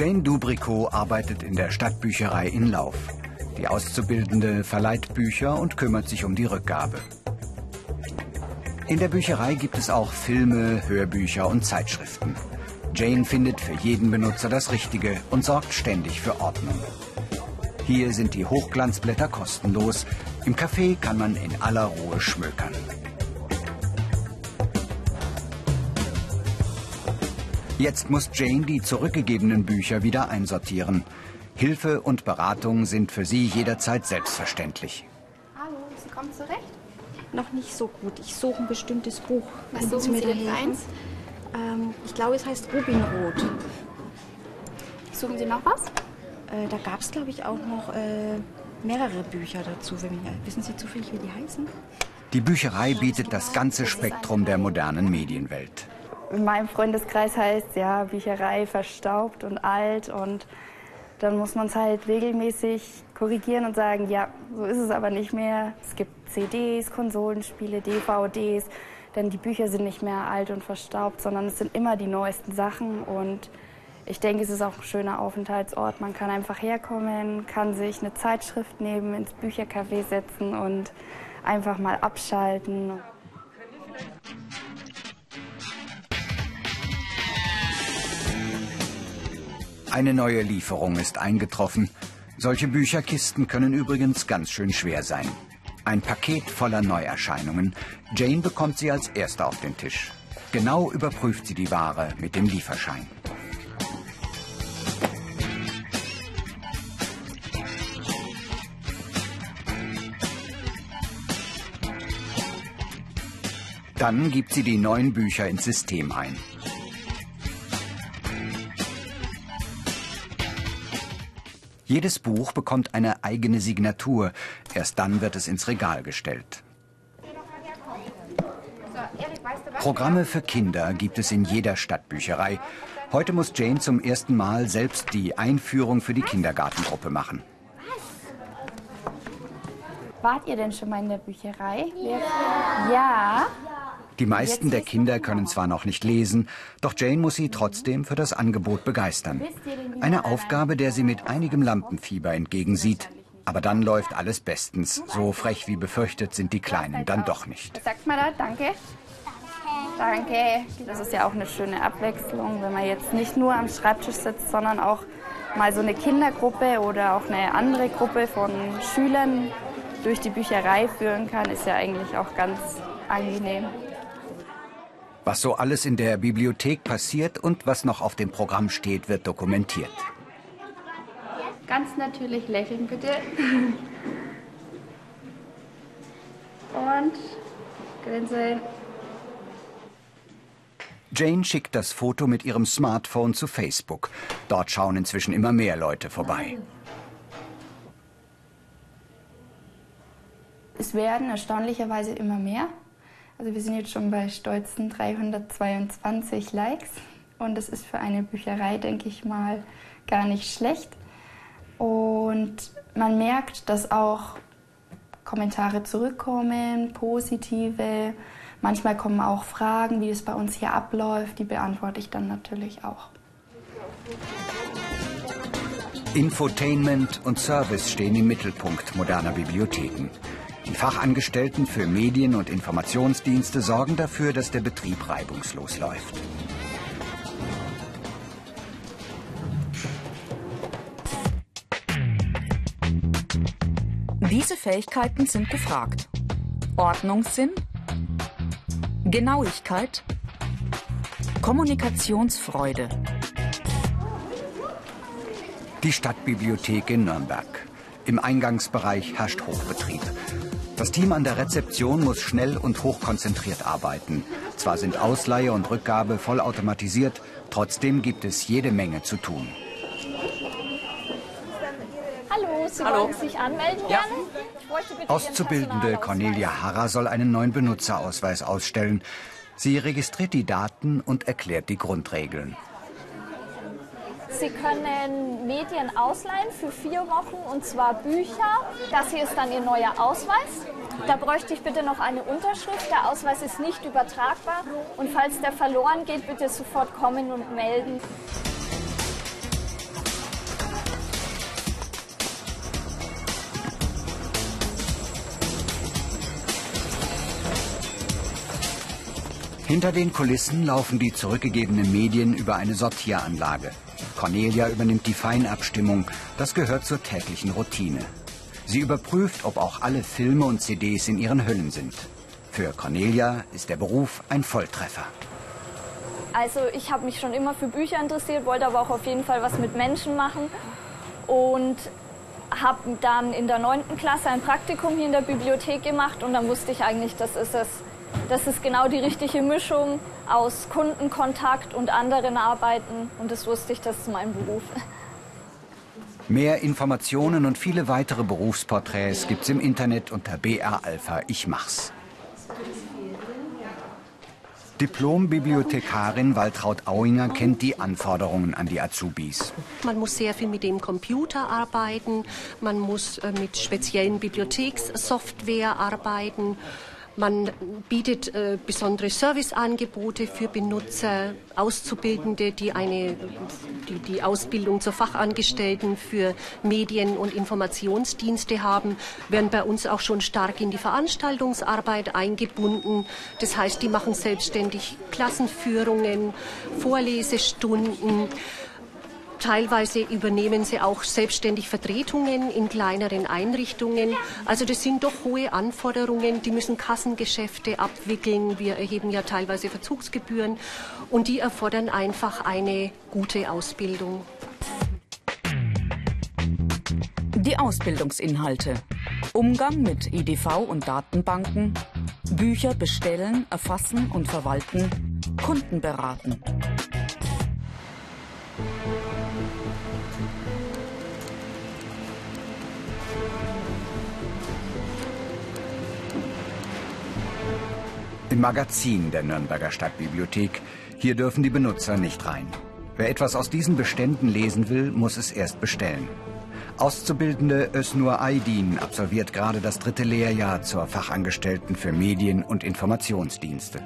Jane Dubricot arbeitet in der Stadtbücherei in Lauf. Die Auszubildende verleiht Bücher und kümmert sich um die Rückgabe. In der Bücherei gibt es auch Filme, Hörbücher und Zeitschriften. Jane findet für jeden Benutzer das Richtige und sorgt ständig für Ordnung. Hier sind die Hochglanzblätter kostenlos. Im Café kann man in aller Ruhe schmökern. Jetzt muss Jane die zurückgegebenen Bücher wieder einsortieren. Hilfe und Beratung sind für sie jederzeit selbstverständlich. Hallo, Sie kommen zurecht? Noch nicht so gut. Ich suche ein bestimmtes Buch. Was Können suchen Sie denn eins? Ähm, ich glaube, es heißt Rubinrot. Suchen Sie noch was? Äh, da gab es, glaube ich, auch noch äh, mehrere Bücher dazu. Ja, wissen Sie zufällig, wie die heißen? Die Bücherei bietet das ganze Spektrum der modernen Medienwelt. In meinem Freundeskreis heißt ja Bücherei verstaubt und alt und dann muss man es halt regelmäßig korrigieren und sagen, ja, so ist es aber nicht mehr. Es gibt CDs, Konsolenspiele, DVDs, denn die Bücher sind nicht mehr alt und verstaubt, sondern es sind immer die neuesten Sachen und ich denke, es ist auch ein schöner Aufenthaltsort. Man kann einfach herkommen, kann sich eine Zeitschrift nehmen, ins Büchercafé setzen und einfach mal abschalten. Eine neue Lieferung ist eingetroffen. Solche Bücherkisten können übrigens ganz schön schwer sein. Ein Paket voller Neuerscheinungen. Jane bekommt sie als erste auf den Tisch. Genau überprüft sie die Ware mit dem Lieferschein. Dann gibt sie die neuen Bücher ins System ein. Jedes Buch bekommt eine eigene Signatur. Erst dann wird es ins Regal gestellt. Programme für Kinder gibt es in jeder Stadtbücherei. Heute muss Jane zum ersten Mal selbst die Einführung für die Kindergartengruppe machen. Wart ihr denn schon mal in der Bücherei? Ja. Ja. Die meisten der Kinder können zwar noch nicht lesen, doch Jane muss sie trotzdem für das Angebot begeistern. Eine Aufgabe, der sie mit einigem Lampenfieber entgegensieht. Aber dann läuft alles bestens. So frech wie befürchtet sind die Kleinen dann doch nicht. Sagt man da? Danke. Danke. Das ist ja auch eine schöne Abwechslung, wenn man jetzt nicht nur am Schreibtisch sitzt, sondern auch mal so eine Kindergruppe oder auch eine andere Gruppe von Schülern durch die Bücherei führen kann, ist ja eigentlich auch ganz angenehm. Was so alles in der Bibliothek passiert und was noch auf dem Programm steht, wird dokumentiert. Ganz natürlich lächeln, bitte. Und grinsen. Jane schickt das Foto mit ihrem Smartphone zu Facebook. Dort schauen inzwischen immer mehr Leute vorbei. Es werden erstaunlicherweise immer mehr. Also wir sind jetzt schon bei stolzen 322 Likes und das ist für eine Bücherei, denke ich mal, gar nicht schlecht. Und man merkt, dass auch Kommentare zurückkommen, positive. Manchmal kommen auch Fragen, wie es bei uns hier abläuft, die beantworte ich dann natürlich auch. Infotainment und Service stehen im Mittelpunkt moderner Bibliotheken. Die Fachangestellten für Medien- und Informationsdienste sorgen dafür, dass der Betrieb reibungslos läuft. Diese Fähigkeiten sind gefragt. Ordnungssinn, Genauigkeit, Kommunikationsfreude. Die Stadtbibliothek in Nürnberg. Im Eingangsbereich herrscht Hochbetrieb. Das Team an der Rezeption muss schnell und hochkonzentriert arbeiten. Zwar sind Ausleihe und Rückgabe vollautomatisiert, trotzdem gibt es jede Menge zu tun. Hallo, Sie wollen sich anmelden Ja. Auszubildende. Cornelia Harrer soll einen neuen Benutzerausweis ausstellen. Sie registriert die Daten und erklärt die Grundregeln. Sie können Medien ausleihen für vier Wochen und zwar Bücher. Das hier ist dann Ihr neuer Ausweis. Da bräuchte ich bitte noch eine Unterschrift. Der Ausweis ist nicht übertragbar. Und falls der verloren geht, bitte sofort kommen und melden. Hinter den Kulissen laufen die zurückgegebenen Medien über eine Sortieranlage. Cornelia übernimmt die Feinabstimmung. Das gehört zur täglichen Routine. Sie überprüft, ob auch alle Filme und CDs in ihren Hüllen sind. Für Cornelia ist der Beruf ein Volltreffer. Also ich habe mich schon immer für Bücher interessiert, wollte aber auch auf jeden Fall was mit Menschen machen und habe dann in der 9. Klasse ein Praktikum hier in der Bibliothek gemacht und dann wusste ich eigentlich, das ist es. Das ist genau die richtige Mischung aus Kundenkontakt und anderen Arbeiten und das wusste ich, das ist mein Beruf. Mehr Informationen und viele weitere Berufsporträts gibt's im Internet unter BR Alpha Ich mach's. Diplom-Bibliothekarin Waltraud Auinger kennt die Anforderungen an die Azubis. Man muss sehr viel mit dem Computer arbeiten, man muss äh, mit speziellen Bibliothekssoftware arbeiten man bietet äh, besondere Serviceangebote für Benutzer, Auszubildende, die eine, die, die Ausbildung zur Fachangestellten für Medien- und Informationsdienste haben, werden bei uns auch schon stark in die Veranstaltungsarbeit eingebunden. Das heißt, die machen selbstständig Klassenführungen, Vorlesestunden. Teilweise übernehmen sie auch selbstständig Vertretungen in kleineren Einrichtungen. Also das sind doch hohe Anforderungen. Die müssen Kassengeschäfte abwickeln. Wir erheben ja teilweise Verzugsgebühren und die erfordern einfach eine gute Ausbildung. Die Ausbildungsinhalte. Umgang mit EDV und Datenbanken, Bücher bestellen, erfassen und verwalten, Kunden beraten. Im Magazin der Nürnberger Stadtbibliothek. Hier dürfen die Benutzer nicht rein. Wer etwas aus diesen Beständen lesen will, muss es erst bestellen. Auszubildende Ösnur Aydin absolviert gerade das dritte Lehrjahr zur Fachangestellten für Medien- und Informationsdienste.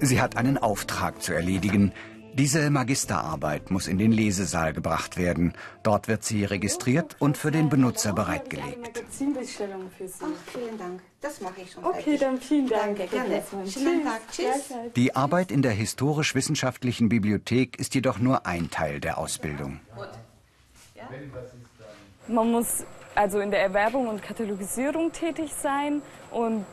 Sie hat einen Auftrag zu erledigen, diese Magisterarbeit muss in den Lesesaal gebracht werden. Dort wird sie registriert und für den Benutzer bereitgelegt. Magazinbestellung für Sie. Ach, vielen Dank. Das mache ich schon. Okay, dann vielen Dank. Danke, gerne. Schönen Tag. Tschüss. Die Arbeit in der historisch-wissenschaftlichen Bibliothek ist jedoch nur ein Teil der Ausbildung. Man muss also in der Erwerbung und Katalogisierung tätig sein und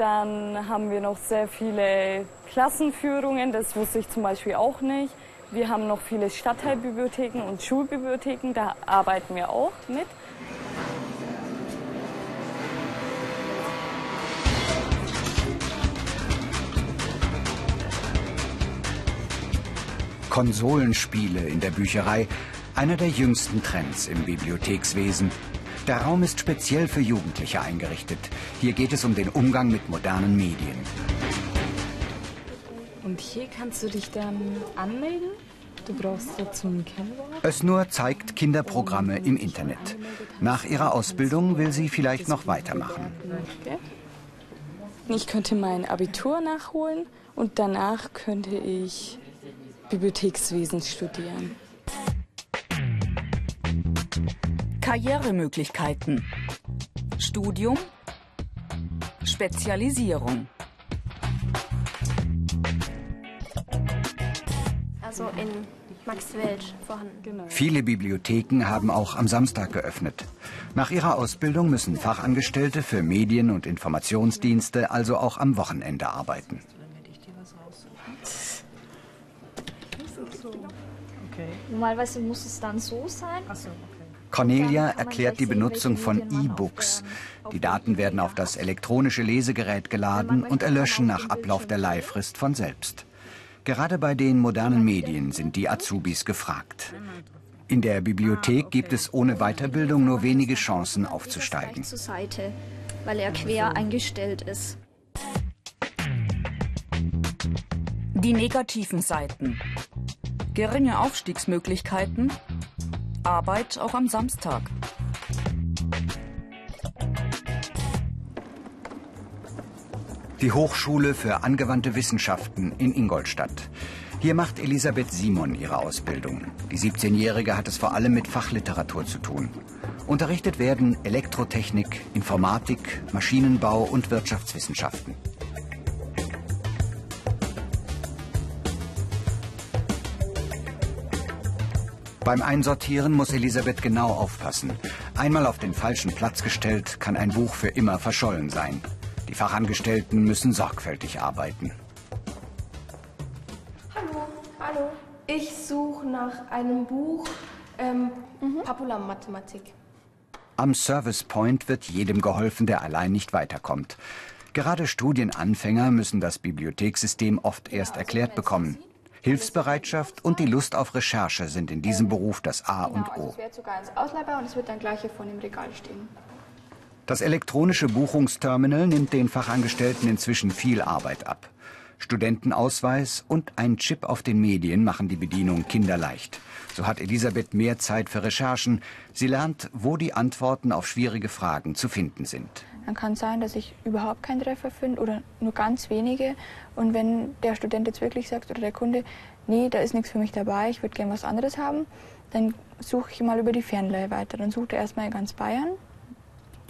dann haben wir noch sehr viele Klassenführungen, das wusste ich zum Beispiel auch nicht. Wir haben noch viele Stadtteilbibliotheken und Schulbibliotheken, da arbeiten wir auch mit. Konsolenspiele in der Bücherei, einer der jüngsten Trends im Bibliothekswesen. Der Raum ist speziell für Jugendliche eingerichtet. Hier geht es um den Umgang mit modernen Medien. Und hier kannst du dich dann anmelden. Du brauchst dazu ein Kennwort. Ösnur zeigt Kinderprogramme im Internet. Nach ihrer Ausbildung will sie vielleicht noch weitermachen. Ich könnte mein Abitur nachholen und danach könnte ich Bibliothekswesen studieren. Karrieremöglichkeiten. Studium. Spezialisierung. Also in Max Welch vorhanden. Genau. Viele Bibliotheken haben auch am Samstag geöffnet. Nach ihrer Ausbildung müssen Fachangestellte für Medien- und Informationsdienste also auch am Wochenende arbeiten. Normalerweise muss es dann so sein. Cornelia erklärt die Benutzung von E-Books. Die Daten werden auf das elektronische Lesegerät geladen und erlöschen nach Ablauf der Leihfrist von selbst. Gerade bei den modernen Medien sind die Azubis gefragt. In der Bibliothek gibt es ohne Weiterbildung nur wenige Chancen aufzusteigen. zur Seite, weil er quer eingestellt ist. Die negativen Seiten. Geringe Aufstiegsmöglichkeiten. Arbeit auch am Samstag. Die Hochschule für angewandte Wissenschaften in Ingolstadt. Hier macht Elisabeth Simon ihre Ausbildung. Die 17-Jährige hat es vor allem mit Fachliteratur zu tun. Unterrichtet werden Elektrotechnik, Informatik, Maschinenbau und Wirtschaftswissenschaften. Beim Einsortieren muss Elisabeth genau aufpassen. Einmal auf den falschen Platz gestellt, kann ein Buch für immer verschollen sein. Die Fachangestellten müssen sorgfältig arbeiten. Hallo. Hallo. Ich suche nach einem Buch ähm, mhm. Mathematik. Am Service Point wird jedem geholfen, der allein nicht weiterkommt. Gerade Studienanfänger müssen das Bibliothekssystem oft erst erklärt bekommen. Hilfsbereitschaft und die Lust auf Recherche sind in diesem Beruf das A genau, und O. Also es wird sogar ins ausleihbar und es wird dann gleich hier vor dem Regal stehen. Das elektronische Buchungsterminal nimmt den Fachangestellten inzwischen viel Arbeit ab. Studentenausweis und ein Chip auf den Medien machen die Bedienung kinderleicht. So hat Elisabeth mehr Zeit für Recherchen. Sie lernt, wo die Antworten auf schwierige Fragen zu finden sind. Dann kann es sein, dass ich überhaupt keinen Treffer finde oder nur ganz wenige. Und wenn der Student jetzt wirklich sagt oder der Kunde, nee, da ist nichts für mich dabei, ich würde gerne was anderes haben, dann suche ich mal über die Fernleihe weiter. Dann sucht er erstmal in ganz Bayern.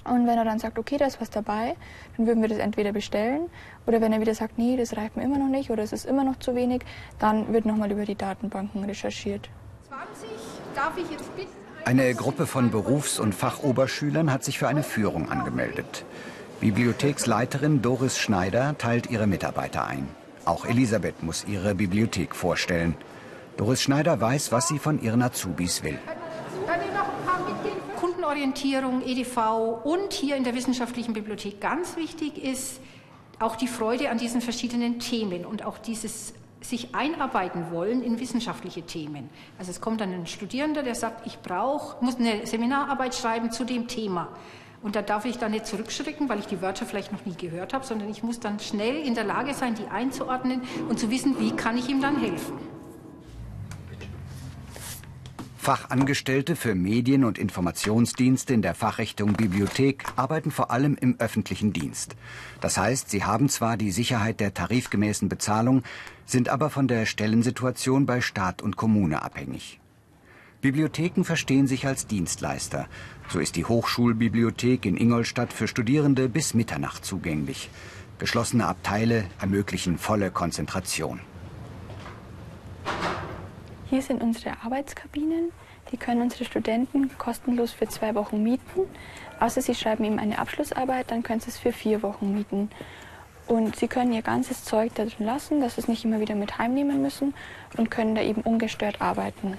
Und wenn er dann sagt, okay, da ist was dabei, dann würden wir das entweder bestellen oder wenn er wieder sagt, nee, das reicht mir immer noch nicht oder es ist immer noch zu wenig, dann wird nochmal über die Datenbanken recherchiert. 20, darf ich jetzt bitten? Eine Gruppe von Berufs- und Fachoberschülern hat sich für eine Führung angemeldet. Bibliotheksleiterin Doris Schneider teilt ihre Mitarbeiter ein. Auch Elisabeth muss ihre Bibliothek vorstellen. Doris Schneider weiß, was sie von ihren Azubis will. Kundenorientierung, EDV und hier in der wissenschaftlichen Bibliothek ganz wichtig ist auch die Freude an diesen verschiedenen Themen und auch dieses sich einarbeiten wollen in wissenschaftliche Themen. Also es kommt dann ein Studierender, der sagt, ich brauche, muss eine Seminararbeit schreiben zu dem Thema. Und da darf ich dann nicht zurückschrecken, weil ich die Wörter vielleicht noch nie gehört habe, sondern ich muss dann schnell in der Lage sein, die einzuordnen und zu wissen, wie kann ich ihm dann helfen. Fachangestellte für Medien- und Informationsdienste in der Fachrichtung Bibliothek arbeiten vor allem im öffentlichen Dienst. Das heißt, sie haben zwar die Sicherheit der tarifgemäßen Bezahlung, sind aber von der Stellensituation bei Staat und Kommune abhängig. Bibliotheken verstehen sich als Dienstleister. So ist die Hochschulbibliothek in Ingolstadt für Studierende bis Mitternacht zugänglich. Geschlossene Abteile ermöglichen volle Konzentration. Hier sind unsere Arbeitskabinen. Die können unsere Studenten kostenlos für zwei Wochen mieten. Außer sie schreiben eben eine Abschlussarbeit, dann können sie es für vier Wochen mieten. Und sie können ihr ganzes Zeug da drin lassen, dass sie es nicht immer wieder mit heimnehmen müssen und können da eben ungestört arbeiten.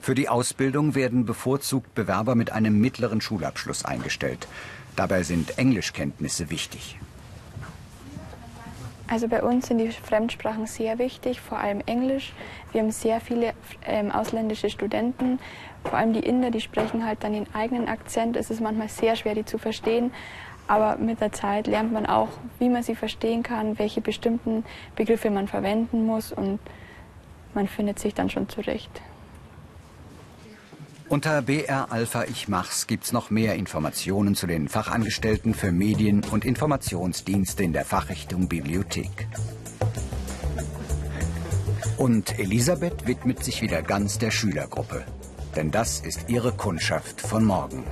Für die Ausbildung werden bevorzugt Bewerber mit einem mittleren Schulabschluss eingestellt. Dabei sind Englischkenntnisse wichtig. Also bei uns sind die Fremdsprachen sehr wichtig, vor allem Englisch. Wir haben sehr viele ähm, ausländische Studenten, vor allem die Inder, die sprechen halt dann den eigenen Akzent. Es ist manchmal sehr schwer, die zu verstehen. Aber mit der Zeit lernt man auch, wie man sie verstehen kann, welche bestimmten Begriffe man verwenden muss und man findet sich dann schon zurecht. Unter BR Alpha Ich Mach's gibt's noch mehr Informationen zu den Fachangestellten für Medien- und Informationsdienste in der Fachrichtung Bibliothek. Und Elisabeth widmet sich wieder ganz der Schülergruppe. Denn das ist ihre Kundschaft von morgen.